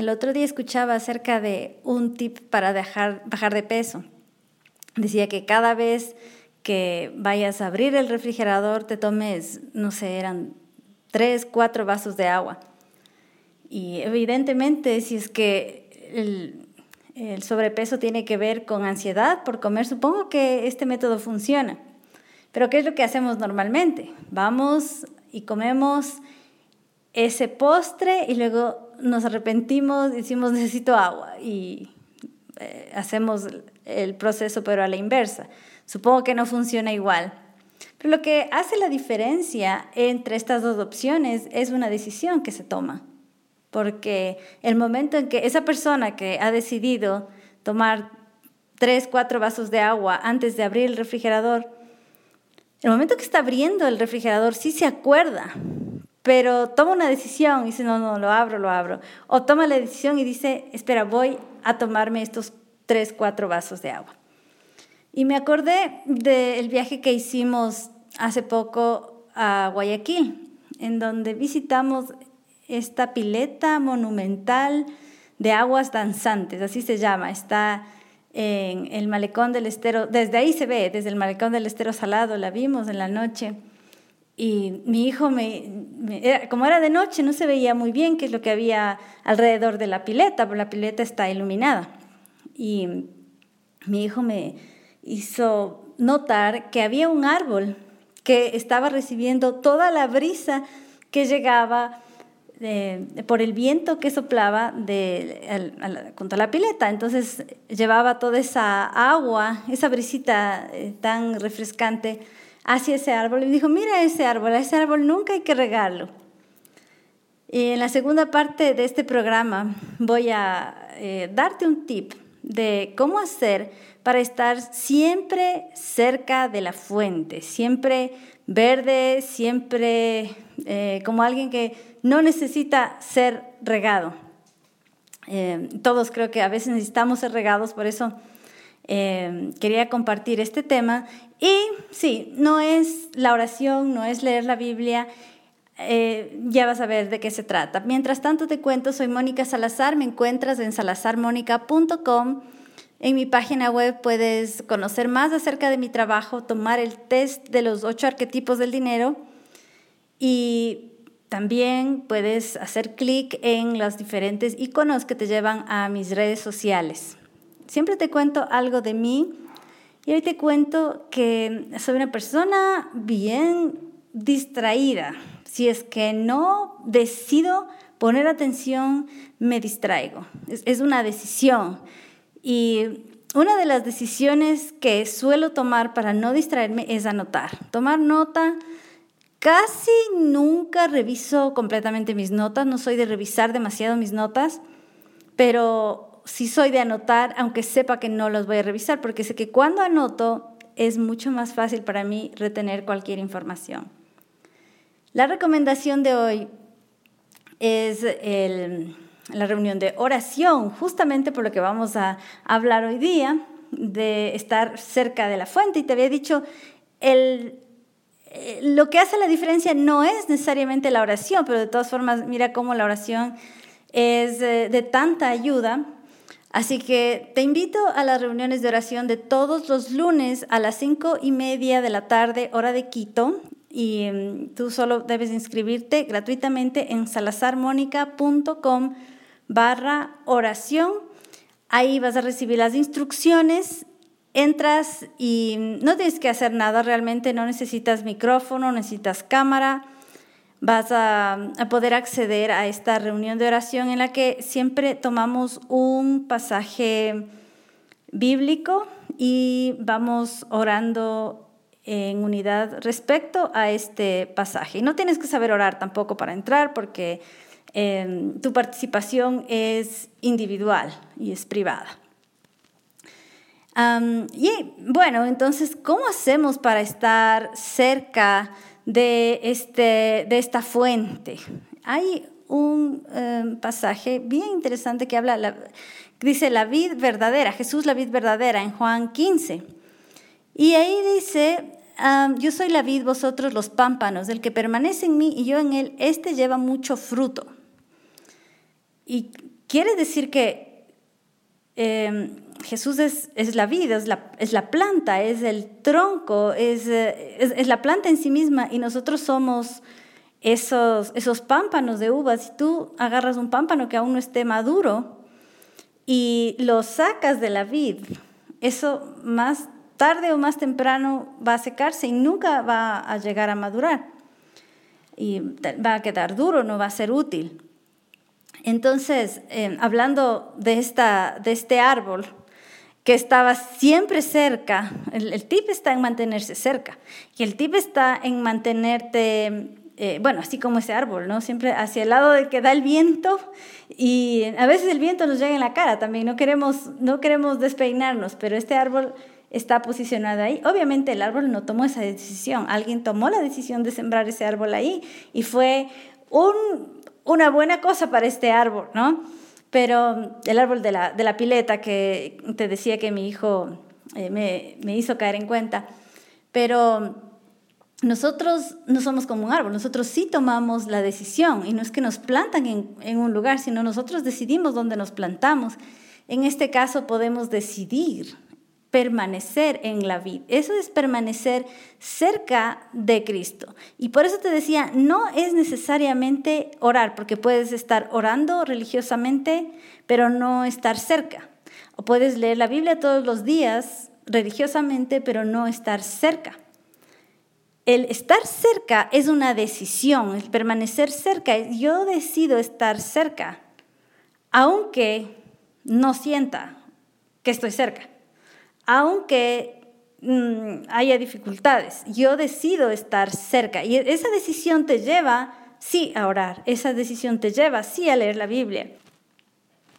El otro día escuchaba acerca de un tip para bajar de peso. Decía que cada vez que vayas a abrir el refrigerador te tomes, no sé, eran tres, cuatro vasos de agua. Y evidentemente si es que el sobrepeso tiene que ver con ansiedad por comer, supongo que este método funciona. Pero ¿qué es lo que hacemos normalmente? Vamos y comemos ese postre y luego nos arrepentimos, decimos necesito agua y eh, hacemos el proceso pero a la inversa. Supongo que no funciona igual. Pero lo que hace la diferencia entre estas dos opciones es una decisión que se toma. Porque el momento en que esa persona que ha decidido tomar tres, cuatro vasos de agua antes de abrir el refrigerador, el momento que está abriendo el refrigerador sí se acuerda pero toma una decisión y dice, no, no, lo abro, lo abro. O toma la decisión y dice, espera, voy a tomarme estos tres, cuatro vasos de agua. Y me acordé del viaje que hicimos hace poco a Guayaquil, en donde visitamos esta pileta monumental de aguas danzantes, así se llama, está en el malecón del estero, desde ahí se ve, desde el malecón del estero salado, la vimos en la noche y mi hijo, me, como era de noche, no se veía muy bien qué es lo que había alrededor de la pileta, porque la pileta está iluminada. Y mi hijo me hizo notar que había un árbol que estaba recibiendo toda la brisa que llegaba por el viento que soplaba de, contra la pileta. Entonces llevaba toda esa agua, esa brisita eh, tan refrescante hacia ese árbol y dijo, mira ese árbol, a ese árbol nunca hay que regarlo. Y en la segunda parte de este programa voy a eh, darte un tip de cómo hacer para estar siempre cerca de la fuente, siempre verde, siempre eh, como alguien que no necesita ser regado. Eh, todos creo que a veces necesitamos ser regados, por eso quería compartir este tema y sí, no es la oración, no es leer la Biblia, eh, ya vas a ver de qué se trata. Mientras tanto te cuento, soy Mónica Salazar, me encuentras en salazarmónica.com. En mi página web puedes conocer más acerca de mi trabajo, tomar el test de los ocho arquetipos del dinero y también puedes hacer clic en los diferentes iconos que te llevan a mis redes sociales. Siempre te cuento algo de mí y hoy te cuento que soy una persona bien distraída. Si es que no decido poner atención, me distraigo. Es, una decisión. Y una de las decisiones que suelo tomar para no distraerme es anotar. Tomar nota. Casi nunca reviso completamente mis notas, no soy de revisar demasiado mis notas, pero si soy de anotar, aunque sepa que no los voy a revisar, porque sé que cuando anoto es mucho más fácil para mí retener cualquier información. La recomendación de hoy es la reunión de oración, justamente por lo que vamos a hablar hoy día, de estar cerca de la fuente. Y te había dicho, el, eh, lo que hace la diferencia no es necesariamente la oración, pero de todas formas, mira cómo la oración es de tanta ayuda Así que te invito a las reuniones de oración de todos los lunes a las cinco y media de la tarde, hora de Quito. Y em, tú solo debes inscribirte gratuitamente en salazarmónica.com barra oración. Ahí vas a recibir las instrucciones, entras y no tienes que hacer nada realmente, no necesitas micrófono, no necesitas cámara vas a, poder acceder a esta reunión de oración en la que siempre tomamos un pasaje bíblico y vamos orando en unidad respecto a este pasaje. Y no tienes que saber orar tampoco para entrar porque em, tu participación es individual y es privada. y bueno, entonces, ¿cómo hacemos para estar cerca de, este, de esta fuente. Hay un em, pasaje bien interesante que habla, dice la vid verdadera, Jesús la vid verdadera en Juan 15. Y ahí dice, yo soy la vid, vosotros los pámpanos, el que permanece en mí y yo en él, este lleva mucho fruto. Y quiere decir que em, Jesús es, es, la vida, es la, es la, planta, es el tronco, es, es, es, la planta en sí misma y nosotros somos esos, esos pámpanos de uvas. Si tú agarras un pámpano que aún no esté maduro y lo sacas de la vid, eso más tarde o más temprano va a secarse y nunca va a llegar a madurar. Y va a quedar duro, no va a ser útil. Entonces, eh, hablando de, esta, de este árbol, que estaba siempre cerca, el, el, tip está en mantenerse cerca, y el tip está en mantenerte eh, bueno, así como ese árbol, ¿no? Siempre hacia el lado de que da el viento y a veces el viento nos llega en la cara también, no queremos, no queremos despeinarnos, pero este árbol está posicionado ahí. Obviamente el árbol no tomó esa decisión, alguien tomó la decisión de sembrar ese árbol ahí y fue un, una buena cosa para este árbol, ¿no? Pero el árbol de la, de la pileta que te decía que mi hijo eh, me, me hizo caer en cuenta, pero nosotros no somos como un árbol, nosotros sí tomamos la decisión y no es que nos plantan en, un lugar, sino nosotros decidimos dónde nos plantamos. En este caso podemos decidir permanecer en la vida. Eso es permanecer cerca de Cristo. Y por eso te decía, no es necesariamente orar, porque puedes estar orando religiosamente, pero no estar cerca. O puedes leer la Biblia todos los días religiosamente, pero no estar cerca. El estar cerca es una decisión, el permanecer cerca. Yo decido estar cerca, aunque no sienta que estoy cerca, aunque mm, haya dificultades. Yo decido estar cerca y esa decisión te lleva, sí, a orar, esa decisión te lleva, sí, a leer la Biblia.